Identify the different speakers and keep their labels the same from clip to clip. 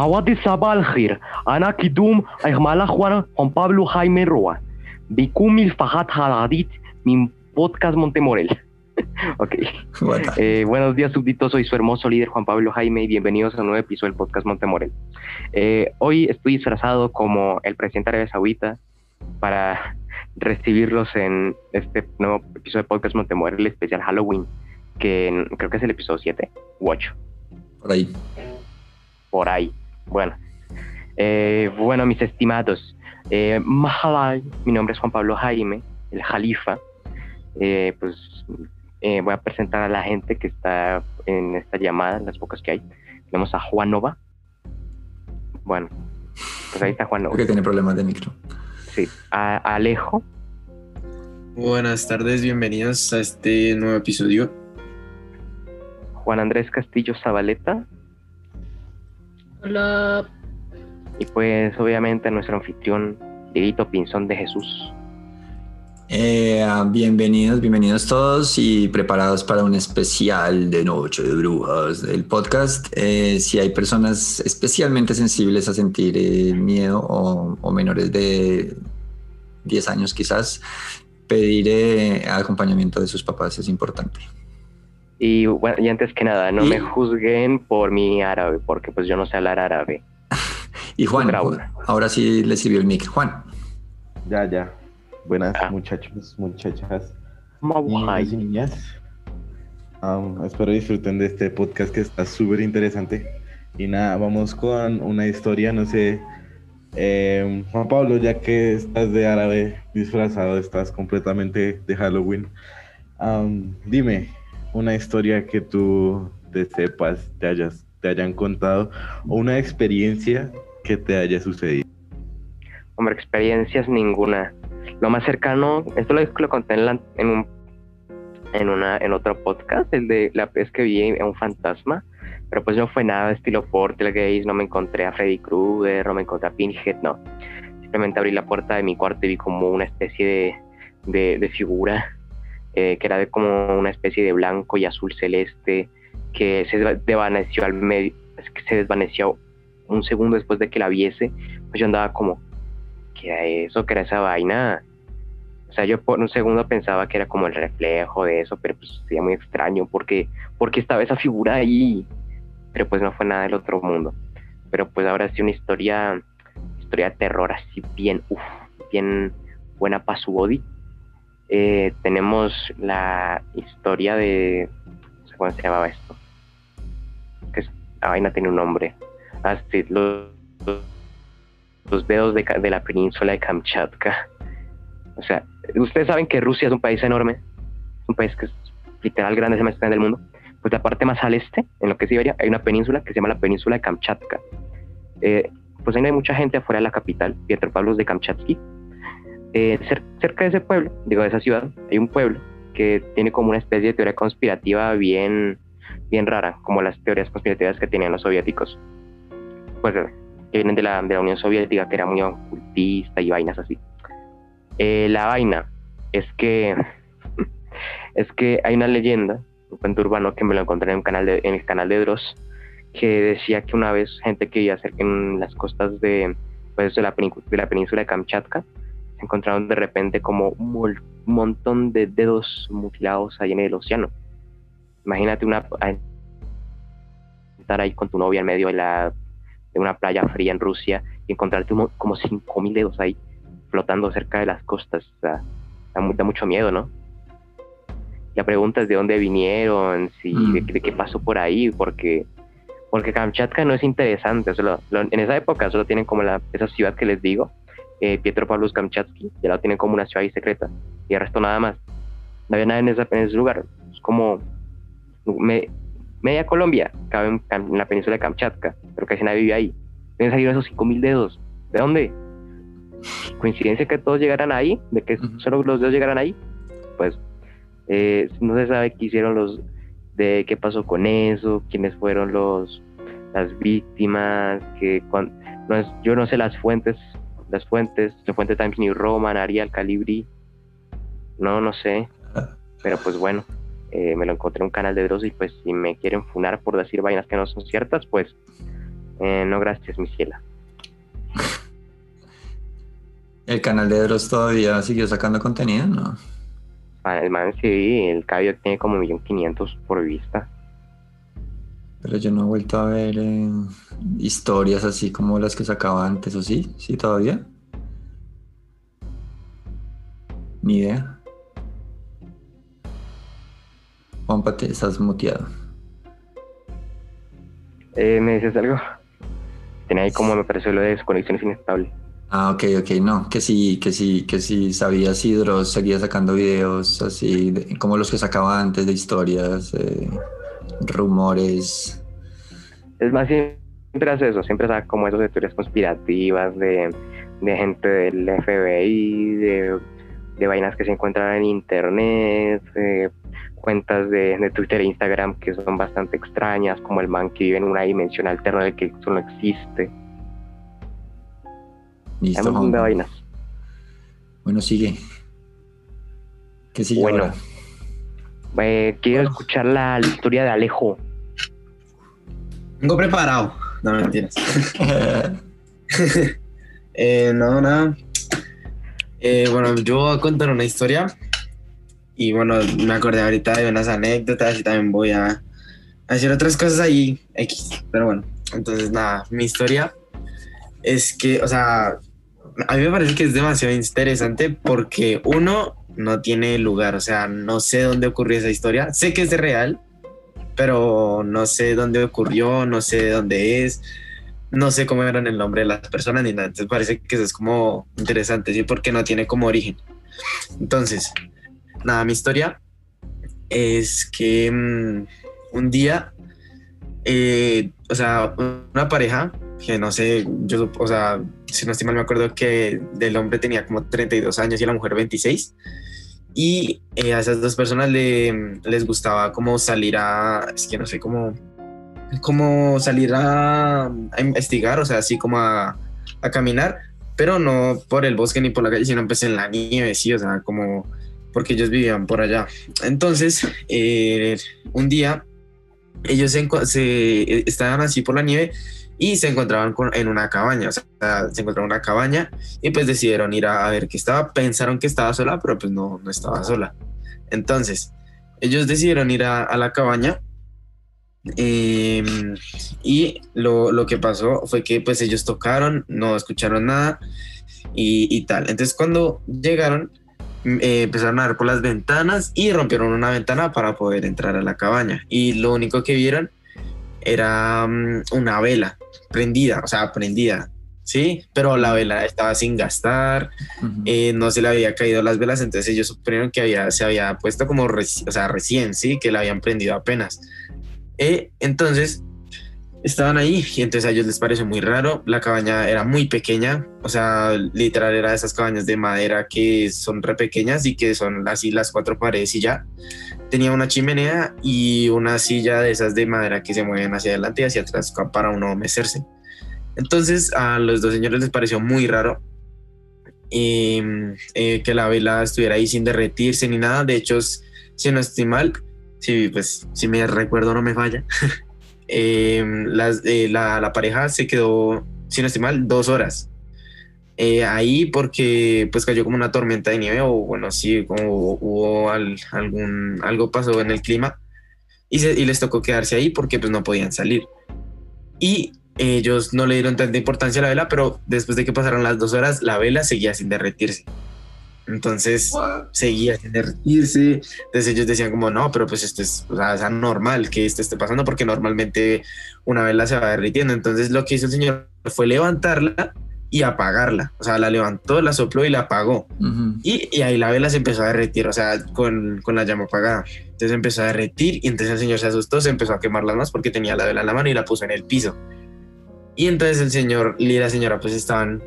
Speaker 1: Mawadi Sabalhir, Ana Kidum, Aymala Juan, Juan Pablo Jaime Roa, Bikumil Fajat Haladit, mi podcast Montemorel. ok. Eh, buenos días, súbditos. Soy su hermoso líder Juan Pablo Jaime y bienvenidos a un nuevo episodio del podcast Montemorel. Eh, hoy estoy disfrazado como el presidente de Arabia Saudita para recibirlos en este nuevo episodio de podcast Montemorel especial Halloween, que creo que es el episodio 7 u 8.
Speaker 2: Por ahí.
Speaker 1: Por ahí. Bueno. Eh, bueno, mis estimados. Eh, Mahalay, mi nombre es Juan Pablo Jaime, el Jalifa. Eh, pues eh, voy a presentar a la gente que está en esta llamada, las pocas que hay. Tenemos a Juan Nova. Bueno, pues ahí está Juan Nova.
Speaker 2: Creo que tiene problemas de micro.
Speaker 1: Sí. A Alejo.
Speaker 3: Buenas tardes, bienvenidos a este nuevo episodio.
Speaker 1: Juan Andrés Castillo Zabaleta.
Speaker 4: Hola.
Speaker 1: Y pues obviamente nuestro anfitrión, Dieguito Pinzón de Jesús.
Speaker 2: Eh, bienvenidos, bienvenidos todos y preparados para un especial de Noche de Brujas del podcast. Eh, si hay personas especialmente sensibles a sentir eh, miedo o, o, menores de 10 años quizás, pedir acompañamiento de sus papás es importante.
Speaker 1: Y bueno, y antes que nada, no ¿Y? me juzguen por mi árabe, porque pues yo no sé hablar árabe.
Speaker 2: y Juan, ahora sí le sirvió el mic. Juan.
Speaker 5: Ya, ya. Buenas ah. muchachos, muchachas. Niños y niñas. Um, espero disfruten de este podcast que está súper interesante. Y nada, vamos con una historia, no sé. Eh, Juan Pablo, ya que estás de árabe disfrazado, estás completamente de Halloween. Um, dime, una historia que tú te sepas, te, hayas, te hayan contado, o una experiencia que te haya sucedido.
Speaker 1: Hombre, experiencias ninguna. Lo más cercano, esto lo, conté en, la, en, un, en, una, en otro podcast, el de la vez que vi a un fantasma, pero pues no fue nada estilo Portal no me encontré a Freddy Krueger, no me encontré a Pinhead, no. Simplemente abrí la puerta de mi cuarto y vi como una especie de, de, de figura eh, que era de como una especie de blanco y azul celeste, que se desvaneció al medio, que se desvaneció un segundo después de que la viese, pues yo andaba como, ¿qué era eso? ¿Qué era esa vaina? O sea, yo por un segundo pensaba que era como el reflejo de eso, pero pues sería muy extraño, porque, porque estaba esa figura ahí, pero pues no fue nada del otro mundo. Pero pues ahora sí una historia, historia de terror así bien, uff, bien buena para su body eh, tenemos la historia de. Cómo se llamaba esto. Que la vaina tiene un nombre. Ah, los, los dedos de, la península de Kamchatka. O sea, ustedes saben que Rusia es un país enorme. Es un país que es literal grande, es el más grande del mundo. Pues la parte más al este, en lo que es Siberia, hay una península que se llama la península de Kamchatka. Eh, pues ahí hay mucha gente afuera de la capital, Pietropavlos de Kamchatsky eh, cerca de ese pueblo, digo, de esa ciudad, hay un pueblo que tiene como una especie de teoría conspirativa bien, bien rara, como las teorías conspirativas que tenían los soviéticos. Pues que vienen de la, de la Unión Soviética, que era muy ocultista y vainas así. Eh, la vaina es que es que hay una leyenda, un cuento urbano que me lo encontré en, un canal de, en el canal de Dross, que decía que una vez gente que vivía cerca en las costas de, pues, de, la, de la península de Kamchatka encontraron de repente como un montón de dedos mutilados ahí en el océano. Imagínate una estar ahí con tu novia en medio de, la, de una playa fría en Rusia y encontrarte como, como 5.000 dedos ahí flotando cerca de las costas. O sea, da, da, mucho miedo, ¿no? Ya preguntas de dónde vinieron, si, mm. de, de, qué pasó por ahí, porque porque Kamchatka no es interesante. Solo, lo, en esa época solo tienen como la, esa ciudad que les digo, eh, Pietro Pavlos Kamchatsky, ya la tienen como una ciudad secreta, y el resto nada más. No había nada en, esa, en ese lugar. Es como me, media Colombia, cabe en, en, la península de Kamchatka, pero casi nadie vive ahí. Deben salir esos 5000 dedos. ¿De dónde? ¿Coincidencia que todos llegaran ahí? ¿De que uh -huh. solo los dedos llegaran ahí? Pues eh, no se sabe qué hicieron los, de qué pasó con eso, quiénes fueron los las víctimas, que cuando, no es, yo no sé las fuentes las fuentes, la fuente Times New Roman, Arial, Calibri, no, no sé, pero pues bueno, eh, me lo encontré en un canal de Dross y pues si me quieren funar por decir vainas que no son ciertas, pues Eh, no, gracias, mi ciela.
Speaker 2: ¿El canal de Dross todavía siguió sacando contenido? No.
Speaker 1: Ah, el man sí, el cabello tiene como 1.500.000 por vista.
Speaker 2: Pero yo no he vuelto a ver eh, historias así como las que sacaba antes, ¿o sí? ¿Sí todavía? Ni idea. Juanpa, te estás muteado.
Speaker 1: Eh, ¿Me dices algo? Tenía ahí como me pareció lo de desconexiones inestable.
Speaker 2: Ah, ok, ok, no, que sí, que sí, que sí sabía si Dross seguía sacando videos así, de- como los que sacaba antes de historias, eh, rumores.
Speaker 1: Es más, siempre hace eso, siempre saca como esas de teorías conspirativas de, de gente del FBI, de, de vainas que se encuentran en internet, de cuentas de, de Twitter e Instagram que son bastante extrañas, como el man que vive en una dimensión alterna de que eso no existe. Hay
Speaker 2: Listo,
Speaker 1: un montón de vainas.
Speaker 2: Bueno, sigue. ¿Qué sigue
Speaker 1: Bueno.
Speaker 2: ahora?
Speaker 1: Eh, quiero
Speaker 3: Bueno.
Speaker 1: escuchar la, la historia de Alejo.
Speaker 3: Vengo preparado. No mentiras. Eh, no, nada. Eh, bueno, yo voy a contar una historia. Y bueno, me acordé ahorita de unas anécdotas y también voy a, decir otras cosas ahí, X. Pero bueno, entonces nada, mi historia es que, o sea, a mí me parece que es demasiado interesante porque uno no tiene lugar, o sea, no sé dónde ocurrió esa historia. Sé que es de real, pero no sé dónde ocurrió, no sé dónde es no sé cómo eran el nombre de las personas ni nada. Entonces parece que eso es como interesante, ¿sí? Porque no tiene como origen. Entonces, nada, mi historia es que mm, un día, eh, o sea, una pareja que no sé, yo, o sea, si no estoy mal, me acuerdo que del hombre tenía como 32 años y la mujer 26. Y eh, a esas dos personas le, les gustaba como salir a, es que no sé cómo, como salir a, a investigar, o sea, así como a, a caminar, pero no por el bosque ni por la calle, sino pues en la nieve, sí, o sea, como porque ellos vivían por allá. Entonces, eh, un día ellos se, se- estaban así por la nieve y se encontraban con- en una cabaña, o sea, se encontraron en una cabaña y pues decidieron ir a, ver qué estaba, pensaron que estaba sola, pero pues no, no estaba sola. Entonces, ellos decidieron ir a, la cabaña eh, y lo, lo que pasó fue que pues ellos tocaron, no escucharon nada y, y tal. Entonces cuando llegaron, mm, eh, empezaron a ver por las ventanas y rompieron una ventana para poder entrar a la cabaña. Y lo único que vieron era mm, una vela prendida, o sea, prendida, ¿sí? Pero la vela estaba sin gastar, eh, no se le había caído las velas, entonces ellos supieron que había, se había puesto como reci- o sea, recién, sí, que la habían prendido apenas. Eh, entonces estaban ahí y entonces a ellos les pareció muy raro. La cabaña era muy pequeña, o sea, literal era de esas cabañas de madera que son re pequeñas y que son así las cuatro paredes y ya. Tenía una chimenea y una silla de esas de madera que se mueven hacia adelante y hacia atrás para uno mecerse. Entonces a los dos señores les pareció muy raro eh, eh, que la vela estuviera ahí sin derretirse ni nada. De hecho, si no estoy mal, si, pues, si me recuerdo no me falla, eh, las, la, la pareja se quedó, si no estoy mal, dos horas. Eh, ahí porque pues cayó como una tormenta de nieve o bueno, sí, como hubo al- algún, algo pasó en el clima y, se- y les tocó quedarse ahí porque pues no podían salir. Y ellos no le dieron tanta importancia a la vela, pero después de que pasaron las dos horas, la vela seguía sin derretirse. Entonces seguía sin derretirse. Entonces ellos decían como, no, pero pues esto es, o sea, es anormal que esto esté pasando porque normalmente una vela se va derritiendo. Entonces lo que hizo el señor fue levantarla y apagarla. O sea, la levantó, la sopló y la apagó. Y, y ahí la vela se empezó a derretir, o sea, con, con la llama apagada. Entonces empezó a derretir y entonces el señor se asustó, se empezó a quemar las manos porque tenía la vela en la mano y la puso en el piso. Y entonces el señor y la señora pues estaban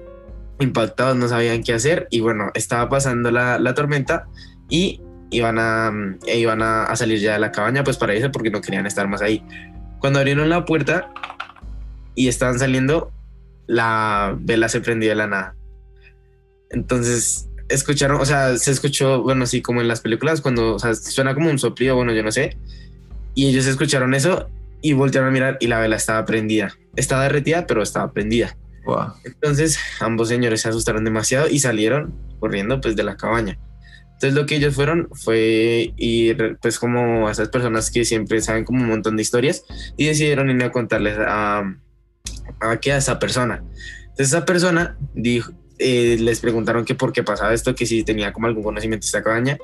Speaker 3: impactados, no sabían qué hacer y bueno, estaba pasando la, la tormenta y iban, a, e iban a, a salir ya de la cabaña pues para irse porque no querían estar más ahí. Cuando abrieron la puerta y estaban saliendo, la vela se prendió de la nada. Entonces escucharon, o sea, se escuchó, bueno, así como en las películas, cuando o sea, suena como un soplido, bueno, yo no sé. Y ellos escucharon eso y voltearon a mirar y la vela estaba prendida. Estaba derretida, pero estaba prendida. Entonces ambos señores se asustaron demasiado y salieron corriendo pues de la cabaña. Entonces lo que ellos fueron fue ir pues como a esas personas que siempre saben como un montón de historias y decidieron ir a contarles a, a, a esa persona. Entonces esa persona dijo, eh, les preguntaron que por qué pasaba esto, que si tenía como algún conocimiento de esta cabaña.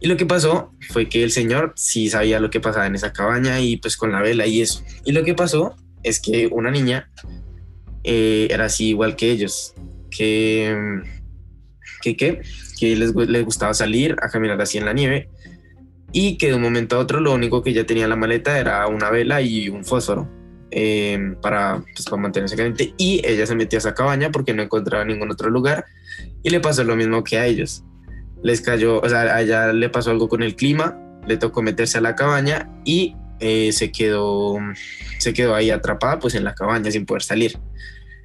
Speaker 3: Y lo que pasó fue que el señor sí sabía lo que pasaba en esa cabaña y pues con la vela y eso. Y lo que pasó es que una niña eh, era así igual que ellos, que, que, que, que les, les, gustaba salir a caminar así en la nieve y que de un momento a otro lo único que ella tenía en la maleta era una vela y un fósforo. Eh, para, pues, para mantenerse caliente y ella se metió a esa cabaña porque no encontraba ningún otro lugar y le pasó lo mismo que a ellos. Les cayó, o sea, a le pasó algo con el clima, le tocó meterse a la cabaña y eh, se quedó se quedó ahí atrapada pues en la cabaña sin poder salir.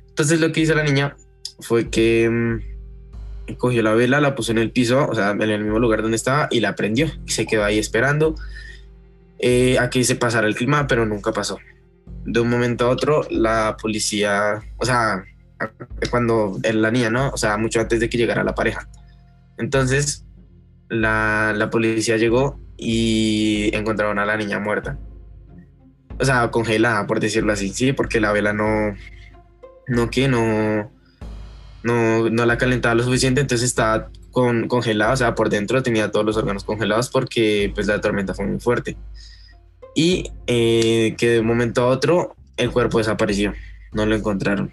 Speaker 3: Entonces lo que hizo la niña fue que mm, cogió la vela, la puso en el piso, o sea, en el mismo lugar donde estaba y la prendió se quedó ahí esperando eh, a que se pasara el clima, pero nunca pasó de un momento a otro la policía, o sea, cuando la niña, ¿no? O sea, mucho antes de que llegara la pareja. Entonces, la, la policía llegó y encontraron a la niña muerta. O sea, congelada, por decirlo así, sí, porque la vela no, no que no, no, no la calentaba lo suficiente, entonces estaba con, congelada, o sea, por dentro tenía todos los órganos congelados porque pues la tormenta fue muy fuerte y eh, que de un momento a otro el cuerpo desapareció, no lo encontraron.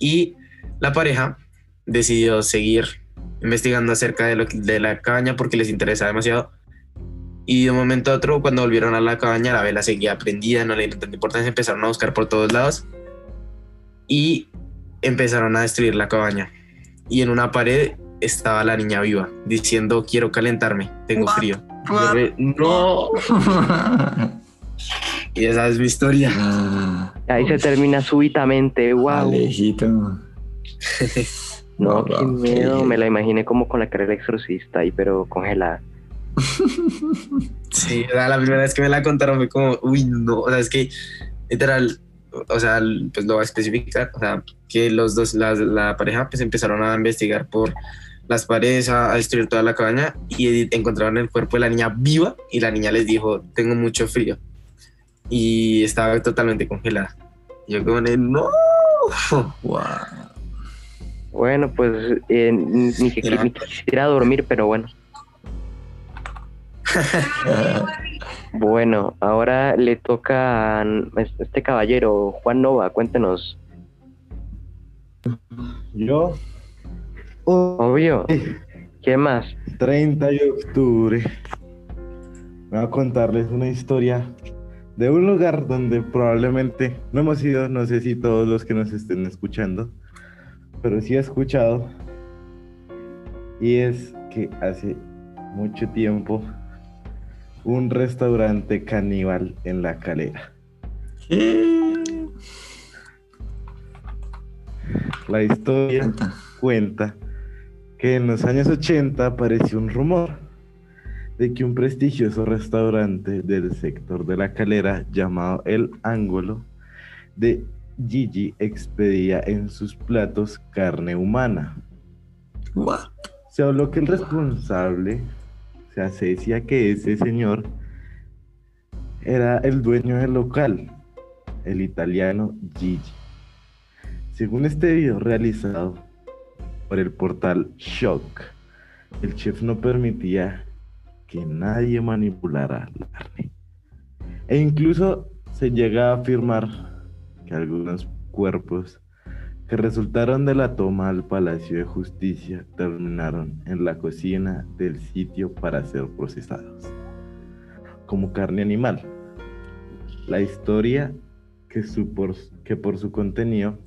Speaker 3: Y la pareja decidió seguir investigando acerca de, lo, de la cabaña porque les interesa demasiado. Y de un momento a otro, cuando volvieron a la cabaña, la vela seguía prendida, no le dieron tanta importancia, empezaron a buscar por todos lados y empezaron a destruir la cabaña. Y en una pared estaba la niña viva, diciendo, quiero calentarme, tengo frío no. y esa es mi historia.
Speaker 1: Ah. Ahí se termina súbitamente, wow. no, qué miedo. Me la imaginé como con la cara del exorcista ahí, pero congelada.
Speaker 3: sí, la primera vez que me la contaron fue como, uy, no, o sea, es que literal, o sea, pues lo voy a especificar, o sea, que los dos, la, la pareja, pues empezaron a investigar por las paredes a, destruir toda la cabaña y encontraron el cuerpo de la niña viva y la niña les dijo, tengo mucho frío. Y estaba totalmente congelada. yo como, no.
Speaker 1: Wow. Bueno, pues eh, ni, que, quisiera dormir, pero bueno. bueno, ahora le toca a este caballero, Juan Nova, cuéntenos.
Speaker 5: Yo
Speaker 1: Obvio. ¿Qué más?
Speaker 5: 30 de octubre. Voy a contarles una historia de un lugar donde probablemente no hemos ido, no sé si todos los que nos estén escuchando, pero sí he escuchado. Y es que hace mucho tiempo un restaurante caníbal en la calera. La historia cuenta que en los años 80 apareció un rumor de que un prestigioso restaurante del sector de la calera llamado El Ángulo de Gigi expedía en sus platos carne humana. Se habló que el responsable, o sea, se decía que ese señor era el dueño del local, el italiano Gigi. Según este video realizado por el portal Shock, el chef no permitía que nadie manipulara la carne. E incluso se llega a afirmar que algunos cuerpos que resultaron de la toma al Palacio de Justicia terminaron en la cocina del sitio para ser procesados como carne animal. La historia que, que por su contenido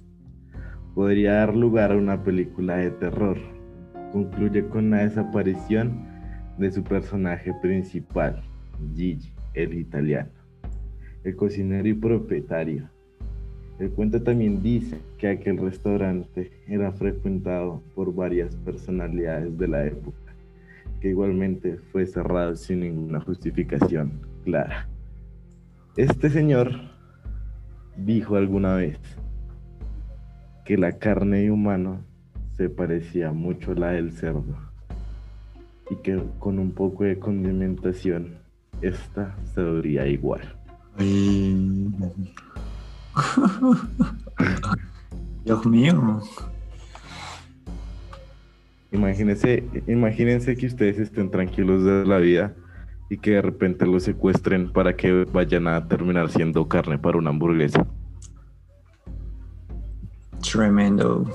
Speaker 5: podría dar lugar a una película de terror. Concluye con la desaparición de su personaje principal, Gigi, el italiano, el cocinero y propietario. El cuento también dice que aquel restaurante era frecuentado por varias personalidades de la época, que igualmente fue cerrado sin ninguna justificación clara. Este señor dijo alguna vez que la carne de humano se parecía mucho a la del cerdo y que con un poco de condimentación esta se vería igual.
Speaker 2: Dios mío.
Speaker 5: Imagínense, imagínense que ustedes estén tranquilos de la vida y que de repente los secuestren para que vayan a terminar siendo carne para una hamburguesa.
Speaker 2: Tremendo.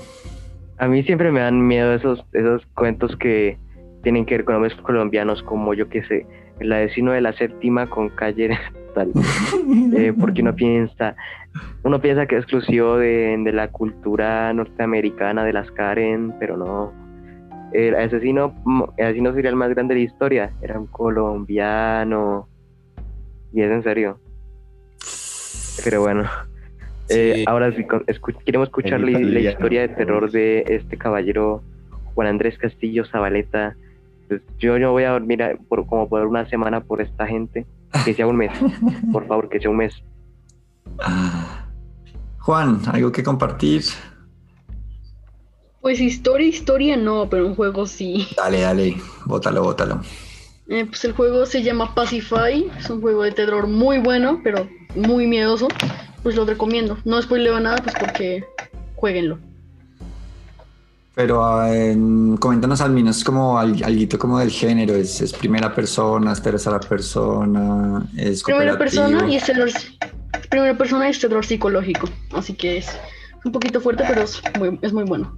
Speaker 1: A mí siempre me dan miedo esos, esos cuentos que tienen que ver con hombres colombianos, como yo que sé, el asesino de la séptima con calle tal. Eh, porque uno piensa, uno piensa que es exclusivo de, de la cultura norteamericana de las Karen, pero no el asesino, el asesino serial más grande de la historia era un colombiano. Y es en serio. Pero bueno. Eh, ahora sí, queremos escuchar la, historia de terror de este caballero Juan Andrés Castillo Zabaleta. Pues yo no voy a dormir por, como por una semana por esta gente. Que sea un mes. Por favor, que sea un mes.
Speaker 2: Juan, ¿algo que compartir?
Speaker 4: Pues historia, historia no, pero un juego sí.
Speaker 2: Dale, dale, bótalo, bótalo.
Speaker 4: Eh, pues el juego se llama Pacify, es un juego de terror muy bueno, pero muy miedoso. Pues lo recomiendo. No spoileo nada, pues porque jueguenlo.
Speaker 2: Pero coméntanos al menos como algo como del género, ¿Es, primera persona, es tercera persona, es
Speaker 4: Primera persona y es terror, primera persona y es terror psicológico, así que es un poquito fuerte, pero es es muy bueno.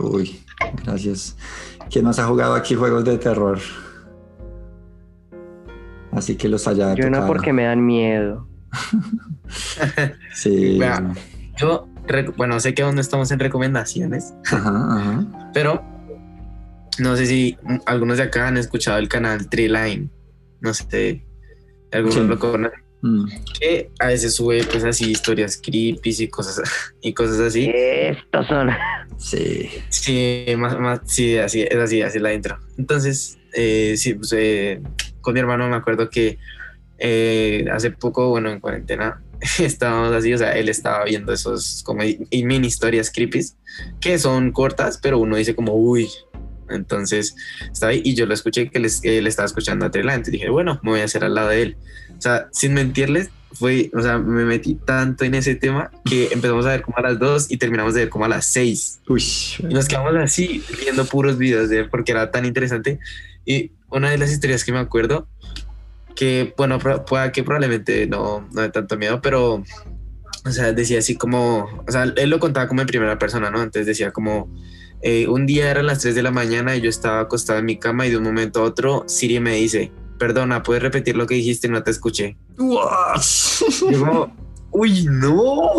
Speaker 2: Uy, gracias. ¿Quién más ha jugado aquí juegos de terror? Así que los haya
Speaker 1: Yo no porque me dan miedo.
Speaker 2: sí.
Speaker 3: yo, bueno, sé que aún no estamos en recomendaciones, pero no sé si algunos de acá han escuchado el canal Treeline. No sé, algunos lo conocen. Mm. Que a veces sube pues así historias creepy y cosas y cosas así.
Speaker 1: Estos son.
Speaker 2: Sí.
Speaker 3: Sí, más, más, sí, así, es así, así la intro. Entonces, eh, sí, pues, eh, con mi hermano me acuerdo que eh, hace poco, bueno, en cuarentena, estábamos así, o sea, él estaba viendo esos como mini historias creepy que son cortas, pero uno dice como, uy, entonces estaba ahí y yo lo escuché que él, estaba escuchando a Trela, entonces dije, bueno, me voy a hacer al lado de él. O sea, sin mentirles, fue, o sea, me metí tanto en ese tema que empezamos a ver como a las 2 y terminamos de ver como a las 6.
Speaker 2: Uy.
Speaker 3: Y nos quedamos así viendo puros videos de él porque era tan interesante. Y una de las historias que me acuerdo, que bueno, pueda que probablemente no, no de tanto miedo, pero, o sea, decía así como, o sea, él lo contaba como en primera persona, ¿no? Entonces decía como, eh, un día eran las 3 de la mañana y yo estaba acostado en mi cama y de un momento a otro Siri me dice, perdona, ¿puedes repetir lo que dijiste? No te escuché. uy, no.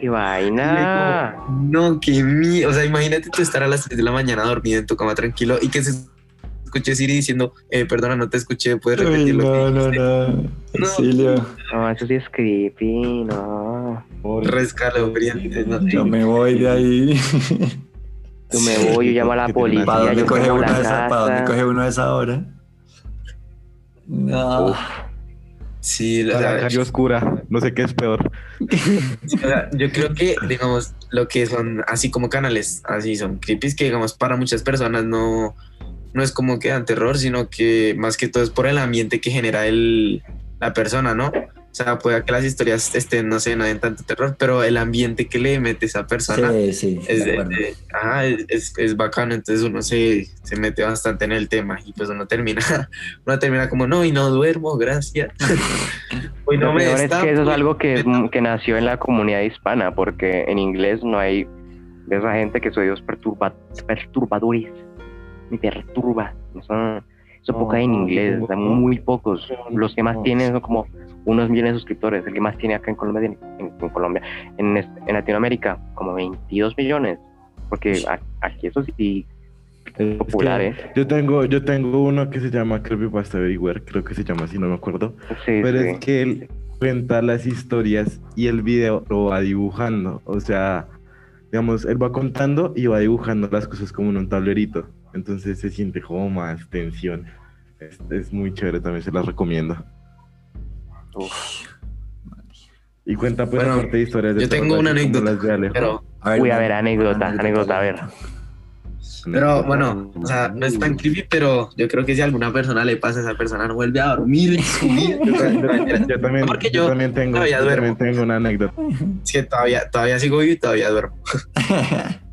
Speaker 1: ¡Qué vaina!
Speaker 3: no, qué miedo. O sea, imagínate tú estar a las 3 de la mañana dormido en tu cama tranquilo y que se escuche Siri diciendo, eh, perdona, no te escuché, puedes repetir lo que dijiste.
Speaker 2: No, no, no.
Speaker 1: No, eso sí es creepy, no.
Speaker 3: Rescalo,
Speaker 2: no, Yo me voy de ahí.
Speaker 1: Yo me voy, yo llamo a la policía.
Speaker 2: ¿Para dónde, coge uno, esa, ¿para dónde coge uno a esa hora? No.
Speaker 3: Sí,
Speaker 5: la, calle oscura, no sé qué es peor.
Speaker 3: yo creo que, digamos, lo que son así como canales, así son creepy, que digamos para muchas personas no, no es como que dan terror, sino que más que todo es por el ambiente que genera el, la persona, ¿no? O sea, puede que las historias estén, no sé, no den tanto terror, pero el ambiente que le mete esa persona
Speaker 2: es,
Speaker 3: es, bacano, entonces uno se, se, mete bastante en el tema y pues uno termina, uno termina como, no, y no duermo, gracias.
Speaker 1: Hoy no me es que eso es algo que, que nació en la comunidad hispana, porque en inglés no hay de esa gente que soy dos perturba, perturbadores, me perturba, eso, eso poca en inglés, muy pocos, los que más tienen son como unos millones de suscriptores, el que más tiene acá en Colombia, en, Colombia, en, en, Latinoamérica, como 22 millones, porque aquí eso sí es popular, ¿eh?
Speaker 5: Yo tengo, yo tengo uno que se llama Creepypasta Everywhere, creo que se llama así, no me acuerdo, pero es que él cuenta las historias y el video lo va dibujando, o sea, digamos, él va contando y va dibujando las cosas como en un tablerito, entonces se siente como más tensión. Es, es muy chévere, también se las recomiendo. Y cuenta pues
Speaker 3: Bueno,
Speaker 5: aparte de historias de
Speaker 3: yo tengo una anécdota,
Speaker 5: las de Alejo.
Speaker 3: Pero,
Speaker 1: Uy, a ver, anécdota, anécdota, a ver.
Speaker 3: pero bueno, o sea, no es tan creepy, pero yo creo que si a alguna persona le pasa, esa persona no vuelve a dormir.
Speaker 5: Yo, ta- yo también,
Speaker 3: Porque
Speaker 5: yo
Speaker 3: yo
Speaker 5: también tengo,
Speaker 3: todavía duermo.
Speaker 5: también tengo una anécdota.
Speaker 3: Es que todavía, todavía sigo vivo y todavía duermo.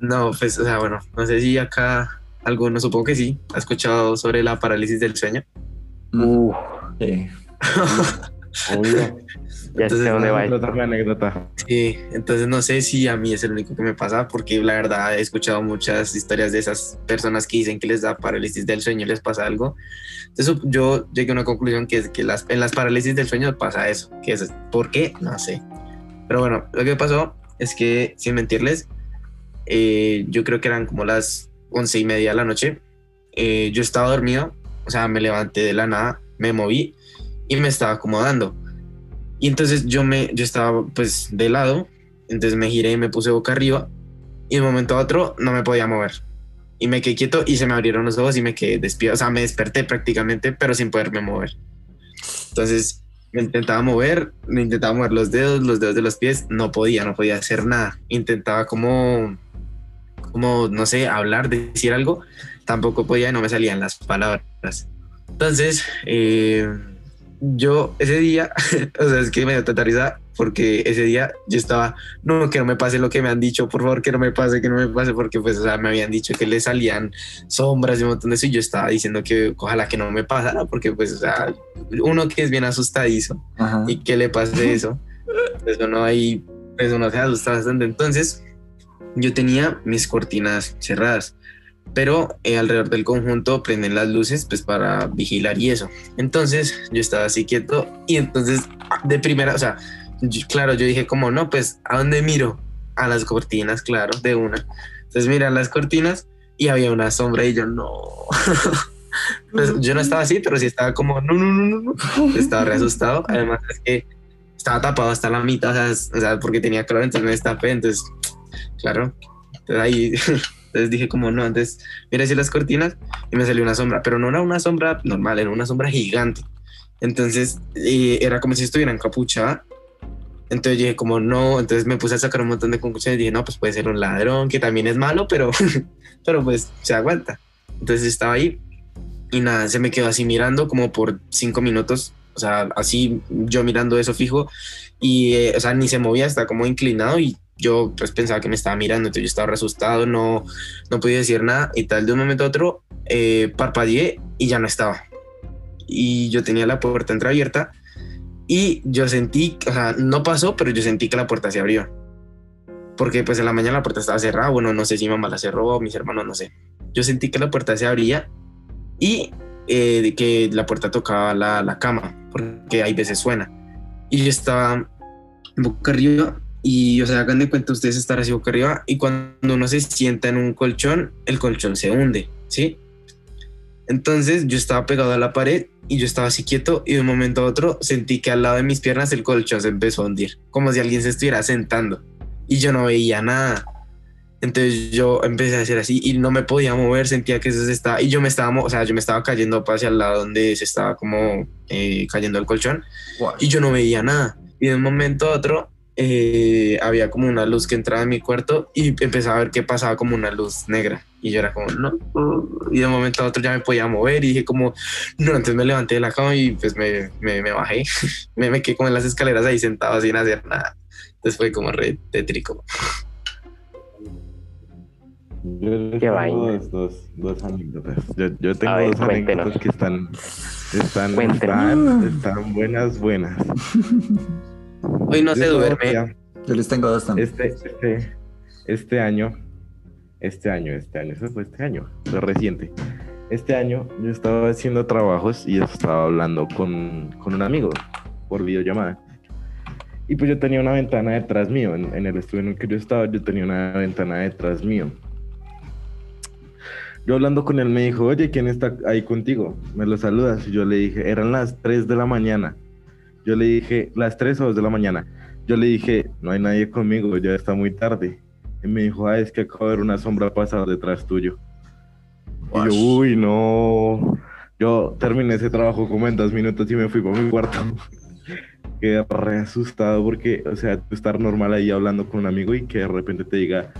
Speaker 3: No, pues, o sea, bueno, no sé si acá alguno, supongo que sí, ha escuchado sobre la parálisis del sueño.
Speaker 1: Uh,
Speaker 2: Sí.
Speaker 5: Obvio.
Speaker 1: ya
Speaker 3: Entonces,
Speaker 1: sé dónde va esto.
Speaker 5: Anécdota, anécdota.
Speaker 3: Sí, entonces no sé si a mí es el único que me pasa, porque la verdad he escuchado muchas historias de esas personas que dicen que les da parálisis del sueño y les pasa algo. Entonces yo llegué a una conclusión que es que las, en las parálisis del sueño pasa eso. Que es, ¿Por qué? No sé. Pero bueno, lo que pasó es que, sin mentirles, eh, yo creo que eran como las once y media de la noche. Eh, yo estaba dormido, o sea, me levanté de la nada, me moví y me estaba acomodando. Y entonces yo me, yo estaba pues de lado, entonces me giré y me puse boca arriba y de un momento a otro no me podía mover. Y me quedé quieto y se me abrieron los ojos y me quedé despierto, o sea, me desperté prácticamente, pero sin poderme mover. Entonces me intentaba mover, me intentaba mover los dedos, los dedos de los pies, no podía, no podía hacer nada. Intentaba como, como, no sé, hablar, decir algo, tampoco podía no me salían las palabras. Entonces, eh, yo ese día, o sea, es que me dio tanta risa porque ese día yo estaba, no, que no me pase lo que me han dicho, por favor, que no me pase, que no me pase, porque pues, o sea, me habían dicho que le salían sombras y un montón de eso y yo estaba diciendo que ojalá que no me pasara, porque pues, o sea, uno que es bien asustadizo
Speaker 2: Ajá.
Speaker 3: y que le pase eso, pues uno ahí, pues uno se asusta bastante. Entonces, yo tenía mis cortinas cerradas, pero eh, alrededor del conjunto prenden las luces pues para vigilar y eso. Entonces, yo estaba así quieto y entonces, de primera, o sea, claro, yo dije como, no, pues, ¿a dónde miro? A las cortinas, claro, de una. Entonces, mira las cortinas y había una sombra y yo, no. Pues, yo no estaba así, pero sí estaba como, no, no, no, no. Estaba re asustado. Además, es que estaba tapado hasta la mitad, o sea, porque tenía calor, entonces me destapé, entonces, claro. Entonces ahí, entonces dije como, no, antes, mira así las cortinas y me salió una sombra, pero no era una sombra normal, era una sombra gigante. Entonces, eh, era como si estuviera encapuchada. Entonces dije como, no, entonces me puse a sacar un montón de conclusiones y dije, no, pues puede ser un ladrón, que también es malo, pero, pero pues se aguanta. Entonces estaba ahí y nada, se me quedó así mirando como por cinco minutos, o sea, así yo mirando eso fijo y, eh, o sea, ni se movía, estaba como inclinado y yo pues pensaba que me estaba mirando, entonces yo estaba asustado, no, no podía decir nada y tal, de un momento a otro eh, parpadeé y ya no estaba. Y yo tenía la puerta entreabierta y yo sentí, o sea, no pasó, pero yo sentí que la puerta se abrió. Porque pues en la mañana la puerta estaba cerrada, bueno, no sé si mi mamá la cerró mis hermanos, no sé. Yo sentí que la puerta se abría y eh, que la puerta tocaba la, la cama, porque hay veces suena. Y yo estaba boca arriba y, o sea, hagan de cuenta ustedes estar así boca arriba y cuando uno se sienta en un colchón, el colchón se hunde, ¿sí? Entonces yo estaba pegado a la pared y yo estaba así quieto y de un momento a otro sentí que al lado de mis piernas el colchón se empezó a hundir, como si alguien se estuviera sentando y yo no veía nada. Entonces yo empecé a hacer así y no me podía mover, sentía que eso se estaba, y yo me estaba, o sea, yo me estaba cayendo hacia el lado donde se estaba como eh, cayendo el colchón y yo no veía nada. Y de un momento a otro eh, había como una luz que entraba en mi cuarto y empezaba a ver que pasaba como una luz negra. Y yo era como, no. Y de un momento a otro ya me podía mover y dije como, no, entonces me levanté de la cama y pues me, me, me bajé. me, me quedé como en las escaleras ahí sentado sin hacer nada. Entonces fue como re tétrico.
Speaker 5: Yo
Speaker 1: Qué
Speaker 5: tengo dos, dos, dos anécdotas. Yo, yo tengo
Speaker 1: ver,
Speaker 5: dos
Speaker 1: cuéntenos.
Speaker 5: anécdotas que están, están, están buenas, buenas.
Speaker 3: Hoy no
Speaker 5: Yo
Speaker 3: se duerme.
Speaker 2: Yo les tengo dos también.
Speaker 5: Este, este, este año, este año, este año, eso fue este año, fue reciente. Este año yo estaba haciendo trabajos y estaba hablando con, con un amigo por videollamada. Y pues yo tenía una ventana detrás mío, en, en el estudio en el que yo estaba, yo tenía una ventana detrás mío. Yo hablando con él me dijo, oye, ¿quién está ahí contigo? Me lo saludas. Y yo le dije, eran las 3 de la mañana. Yo le dije, las 3 o 2 de la mañana. Yo le dije, no hay nadie conmigo, ya está muy tarde. Y me dijo, ah, es que acabo de ver una sombra pasar detrás tuyo. Y yo, uy, no. Yo terminé ese trabajo como en dos minutos y me fui para mi cuarto. quedé re asustado porque, o sea, estar normal ahí hablando con un amigo y que de repente te diga,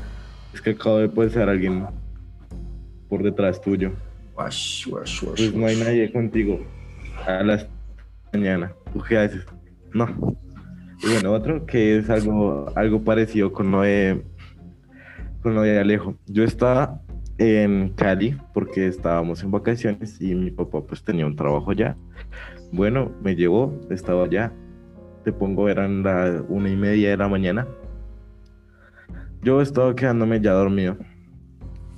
Speaker 5: es que acabo de pasar a alguien por detrás tuyo. Pues no hay nadie contigo a las mañana. ¿Tú qué haces? No. Y bueno, otro que es algo, algo parecido con lo de con lo de Alejo. Yo estaba en Cali porque estábamos en vacaciones y mi papá pues tenía un trabajo allá. Bueno, me llevó, estaba allá. Te pongo, eran las una y media de la mañana. Yo estaba quedándome ya dormido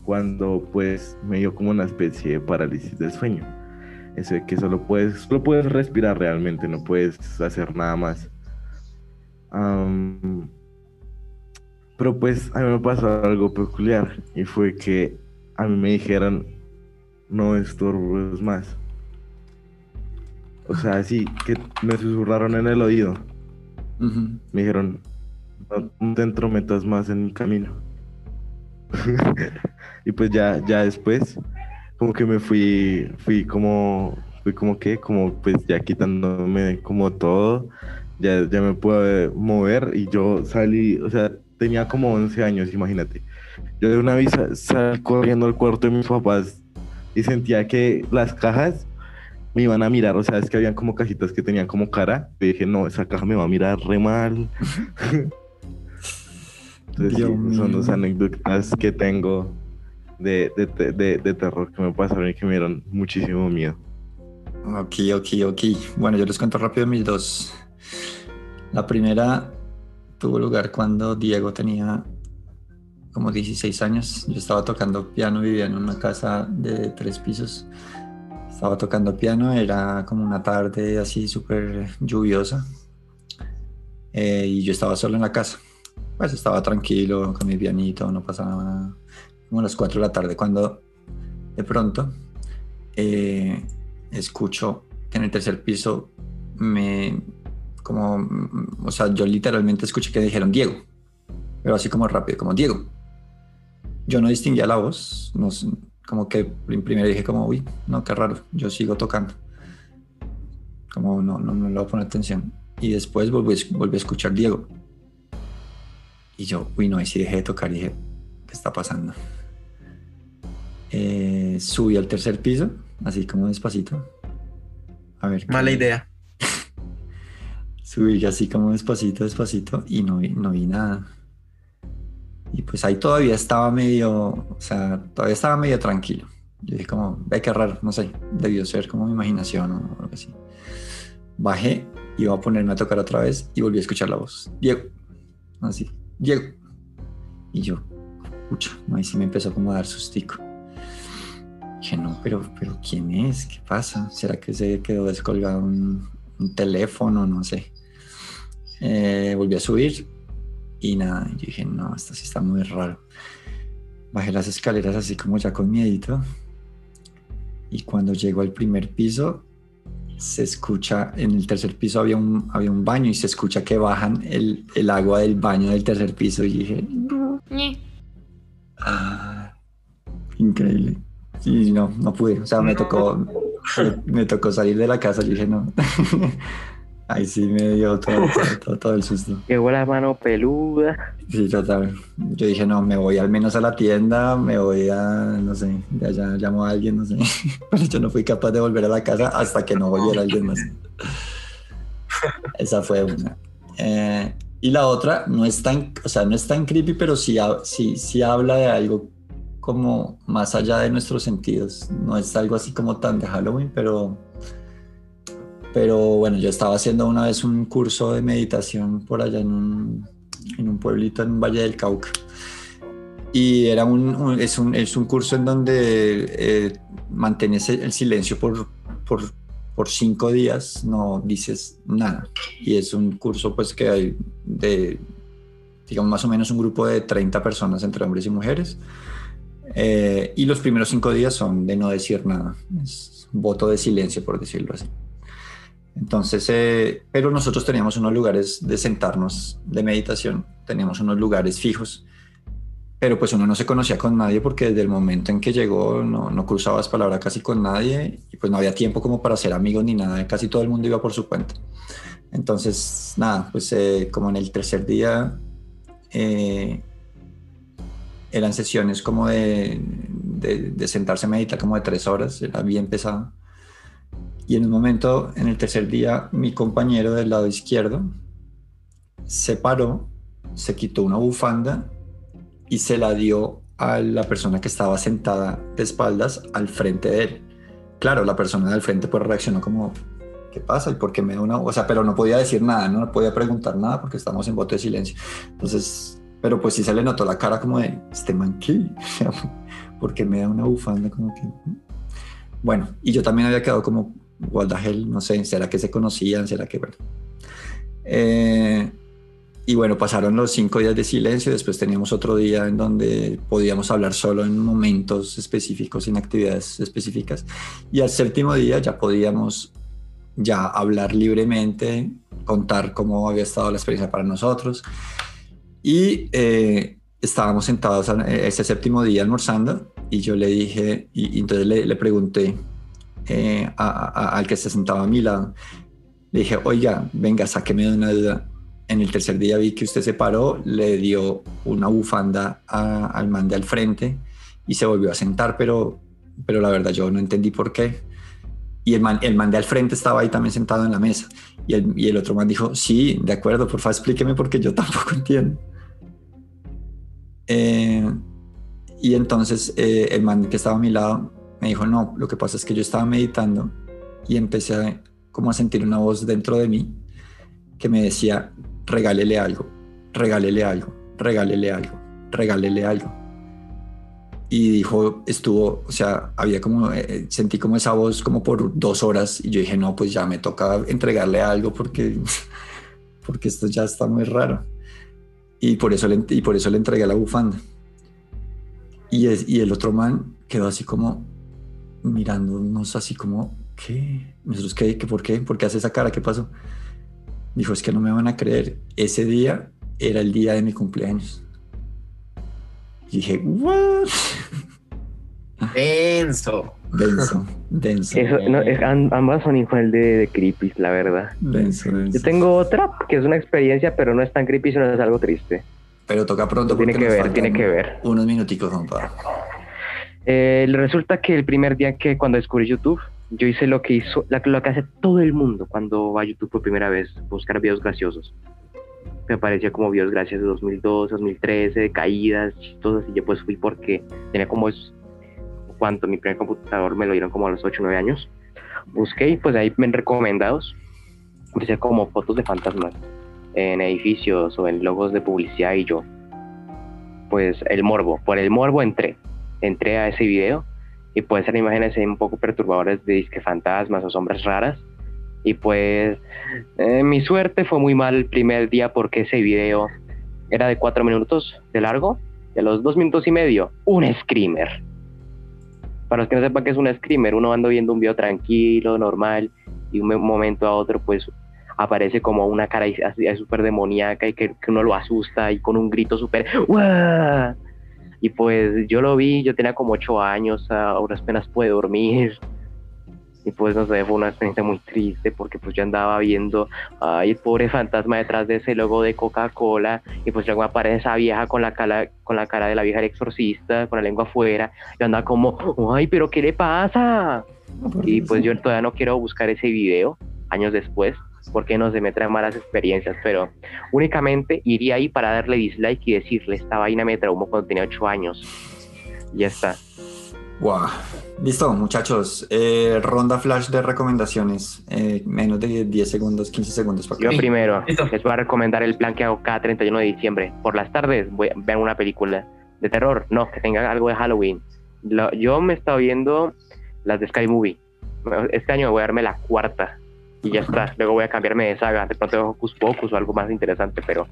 Speaker 5: cuando pues me dio como una especie de parálisis del sueño. Eso de que solo puedes, solo puedes respirar realmente, no puedes hacer nada más. Pero pues a mí me pasó algo peculiar y fue que a mí me dijeron no estorbes más. O sea, así que me susurraron en el oído. Me dijeron no, te entrometas más en el camino. y pues ya, ya después, como que me fui, fui como, fui como que, como pues ya quitándome como todo, ya, ya me pude mover y yo salí, o sea, tenía como 11 años, imagínate. Yo de una vez sa- salí corriendo al cuarto de mis papás y sentía que las cajas me iban a mirar, o sea, es que habían como cajitas que tenían como cara. Y dije, no, esa caja me va a mirar re mal. Entonces, sí, son dos anécdotas que tengo de, de, de- de- terror que me pasaron y que me dieron muchísimo miedo.
Speaker 2: Ok, ok, ok. Bueno, yo les cuento rápido mis dos. La primera tuvo lugar cuando Diego tenía como 16 años. Yo estaba tocando piano, vivía en una casa de tres pisos. Estaba tocando piano, era como una tarde así súper lluviosa. Eh, y yo estaba solo en la casa. Pues estaba tranquilo con mi pianito, no pasaba nada. Como a las 4 de la tarde, cuando de pronto eh, escucho que en el tercer piso me como o sea yo literalmente escuché que dijeron Diego pero así como rápido como Diego yo no distinguía la voz no como que prim- primero dije como uy no qué raro yo sigo tocando como no no, no le voy a poner atención y después volví, volví a escuchar Diego. Y yo uy no ahí sí dejé de tocar dije qué está pasando Eh, subí al tercer piso así como despacito a ver
Speaker 3: Mala
Speaker 2: qué-
Speaker 3: idea.
Speaker 2: subí así como despacito, despacito y no vi, no vi nada. Y pues ahí todavía estaba medio, o sea, todavía estaba medio tranquilo. Yo dije como, ve qué raro, no sé, debió ser como mi imaginación o algo así. Bajé, iba a ponerme a tocar otra vez y volví a escuchar la voz. Diego, así, Diego. Y yo, escucha, ahí sí me empezó como a dar sustico. Dije, no, pero, pero ¿quién es? ¿Qué pasa? ¿Será que se quedó descolgado un, un teléfono? No sé. Eh, volví a subir y nada, yo dije, no, esto sí está muy raro. Bajé las escaleras así como ya con miedito. Y cuando llego al primer piso, se escucha, en el tercer piso había un, había un baño y se escucha que bajan el, el agua del baño del tercer piso. Y dije, ah, increíble. Y no, no pude. O sea, me tocó, me, me tocó salir de la casa. Yo dije, no. Ahí sí me dio todo, todo, el susto.
Speaker 1: Llegó la mano peluda.
Speaker 2: Sí, total. Yo dije, no, me voy al menos a la tienda, me voy a, no sé, de allá llamo a alguien, no sé. Pero yo no fui capaz de volver a la casa hasta que no volviera alguien más. Esa fue una. Eh, y la otra no es tan, o sea, no es tan creepy, pero sí, sí, sí habla de algo como más allá de nuestros sentidos. No es algo así como tan de Halloween, pero, pero bueno, yo estaba haciendo una vez un curso de meditación por allá en un, en un pueblito en Valle del Cauca. Y era un, un- es, un, es un curso en donde eh, mantienes el silencio por, por, por cinco días, no dices nada. Y es un curso pues que hay de, digamos, más o menos un grupo de 30 personas entre hombres y mujeres. Eh, y los primeros cinco días son de no decir nada. Es voto de silencio, por decirlo así. Entonces, eh, pero nosotros teníamos unos lugares de sentarnos de meditación, teníamos unos lugares fijos, pero pues uno no se conocía con nadie porque desde el momento en que llegó no, no cruzabas palabra casi con nadie y pues no había tiempo como para ser amigos ni nada, casi todo el mundo iba por su cuenta. Entonces, nada, pues eh, como en el tercer día eh, eran sesiones como de, de, sentarse a meditar como de tres horas, era bien pesado. Y en un momento, en el tercer día, mi compañero del lado izquierdo se paró, se quitó una bufanda y se la dio a la persona que estaba sentada de espaldas al frente de él. Claro, la persona del frente pues reaccionó como, ¿qué pasa? ¿Y por qué me da una...? O sea, pero no podía decir nada, no podía preguntar nada porque estamos en voto de silencio. Entonces, pero pues sí se le notó la cara como de, este man, ¿qué? porque me da una bufanda como que... Bueno, y yo también había quedado como, what no sé, ¿será que se conocían? ¿Será que, bueno? Eh, y bueno, pasaron los cinco días de silencio, después teníamos otro día en donde podíamos hablar solo en momentos específicos, en actividades específicas. Y al séptimo día ya podíamos ya hablar libremente, contar cómo había estado la experiencia para nosotros. Y eh, estábamos sentados ese séptimo día almorzando y yo le dije, y, entonces le, pregunté eh, al que se sentaba a mi lado, le dije, oiga, venga, sáqueme de una duda. En el tercer día vi que usted se paró, le dio una bufanda al man de al frente y se volvió a sentar, pero, pero la verdad yo no entendí por qué. Y el man, el man de al frente estaba ahí también sentado en la mesa. Y el, y el otro man dijo, sí, de acuerdo, por favor explíqueme porque yo tampoco entiendo. Eh, y entonces eh, el man que estaba a mi lado me dijo, no, lo que pasa es que yo estaba meditando y empecé a, como a sentir una voz dentro de mí que me decía, regálele algo, regálele algo, regálele algo, regálele algo. Y dijo, estuvo, o sea, había como, eh, sentí como esa voz como por dos horas y yo dije, no, pues ya me toca entregarle algo porque, porque esto ya está muy raro. Y por eso le, y por eso le entregué la bufanda. Y, es, y el otro man quedó así como mirándonos así como, ¿qué? Nosotros, ¿qué? ¿Qué? ¿Por qué? ¿Por qué hace esa cara? ¿Qué pasó? Dijo, es que no me van a creer. Ese día era el día de mi cumpleaños. Y dije, ¿what?
Speaker 3: Denso.
Speaker 2: Denso, denso.
Speaker 1: ambas son igual de, de creepy, la verdad.
Speaker 2: Denso, denso.
Speaker 1: Yo tengo otra que es una experiencia, pero no es tan creepy, sino es algo triste.
Speaker 2: Pero toca pronto.
Speaker 1: Tiene que ver, tiene que ver.
Speaker 2: Unos minuticos, compa.
Speaker 1: Eh, resulta que el primer día que cuando descubrí YouTube, yo hice lo que hizo, lo que hace todo el mundo cuando va a YouTube por primera vez, buscar videos graciosos. Me parecía como videos graciosos de 2002, 2013, de caídas, chistosos, y yo pues fui porque tenía como cuánto, mi primer computador me lo dieron como a los 8 o 9 años. Busqué y pues ahí me han recomendados. Empecé como fotos de fantasmas en edificios o en logos de publicidad y yo, pues el morbo, por el morbo entré, entré a ese video y pueden ser imágenes un poco perturbadoras de disque fantasmas o sombras raras. Y pues eh, mi suerte fue muy mal el primer día porque ese video era de 4 minutos de largo a los 2 minutos y medio, un screamer. Para los que no sepan qué es un screamer, uno anda viendo un video tranquilo, normal, y un momento a otro, pues aparece como una cara así súper demoníaca y que, uno lo asusta y con un grito súper y pues yo lo vi, yo tenía como ocho años, ahora apenas puede dormir y pues no sé, fue una experiencia muy triste porque pues yo andaba viendo, ay, el pobre fantasma detrás de ese logo de Coca-Cola y pues luego aparece esa vieja con la cara, con la cara de la vieja del exorcista, con la lengua afuera, y andaba como, ay, pero ¿qué le pasa? Y pues yo todavía no quiero buscar ese video años después porque no se me traen malas experiencias, pero únicamente iría ahí para darle dislike y decirle, esta vaina me traumó cuando tenía ocho años. Y ya está.
Speaker 2: Wow. Listo, muchachos. Eh, ronda flash de recomendaciones. Eh, menos de 10 segundos, 15 segundos.
Speaker 1: Para Yo primero les voy a recomendar el plan que hago cada 31 de diciembre. Por las tardes voy a ver una película de terror. No, que tenga algo de Halloween. yo me he estado viendo las de Sky Movie. Este año voy a darme la cuarta y ya está. Luego voy a cambiarme de saga. De pronto Hocus Pocus o algo más interesante, pero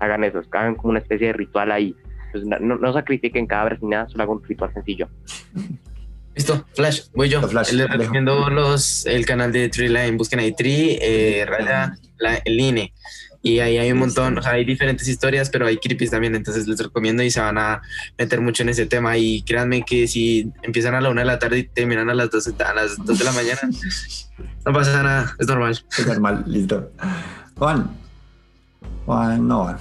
Speaker 1: hagan eso. Hagan como una especie de ritual ahí pues no, no, sacrifiquen cadáveres ni nada, solo hago un ritual sencillo.
Speaker 3: Listo, Flash, voy yo.
Speaker 2: Flash,
Speaker 3: Les recomiendo los, el canal de Tree Line, busquen ahí Tree, eh, raya, la, el INE. Y ahí hay un montón, o sea, hay diferentes historias, pero hay creepies también, entonces les recomiendo y se van a meter mucho en ese tema. Y créanme que si empiezan a la una de la tarde y terminan a las dos, a las dos de la mañana, no pasa nada, es normal.
Speaker 2: Es normal, listo. Juan, Juan, no.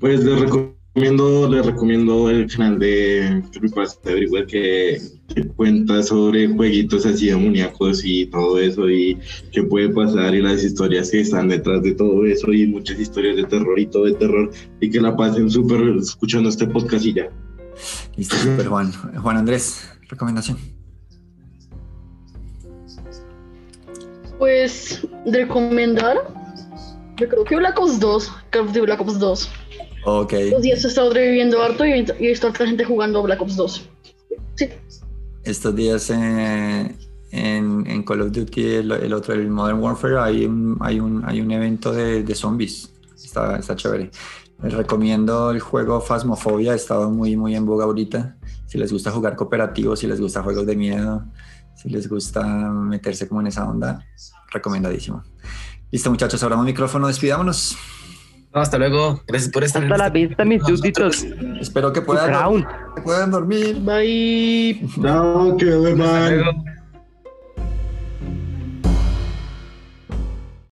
Speaker 5: Pues les recomiendo, les recomiendo el canal de Creepypasta Everywhere que, que cuenta sobre jueguitos así demoníacos y todo eso y qué puede pasar y las historias que están detrás de todo eso y muchas historias de terror y todo de terror y que la pasen súper escuchando este podcast y ya.
Speaker 2: Listo, súper Juan. Juan Andrés, recomendación.
Speaker 4: Pues recomendar, yo creo que Black Ops 2, Call of Duty Black Ops 2.
Speaker 2: Ok.
Speaker 4: Los días he estado reviviendo harto y he visto a otra gente jugando Black Ops 2. Sí.
Speaker 2: Estos días eh, en, en, Call of Duty, el, el, otro, el Modern Warfare, hay un, hay un, hay un evento de, de zombies. Está, está chévere. Les recomiendo el juego Phasmophobia, estaba muy, muy en boga ahorita. Si les gusta jugar cooperativo, si les gusta juegos de miedo, si les gusta meterse como en esa onda, recomendadísimo. Listo, muchachos, un micrófono, despidámonos.
Speaker 3: No, hasta luego. Gracias por estar.
Speaker 1: Hasta la vista, mis súbditos.
Speaker 2: Espero que puedan, que puedan dormir.
Speaker 4: Bye.
Speaker 5: No, que bye.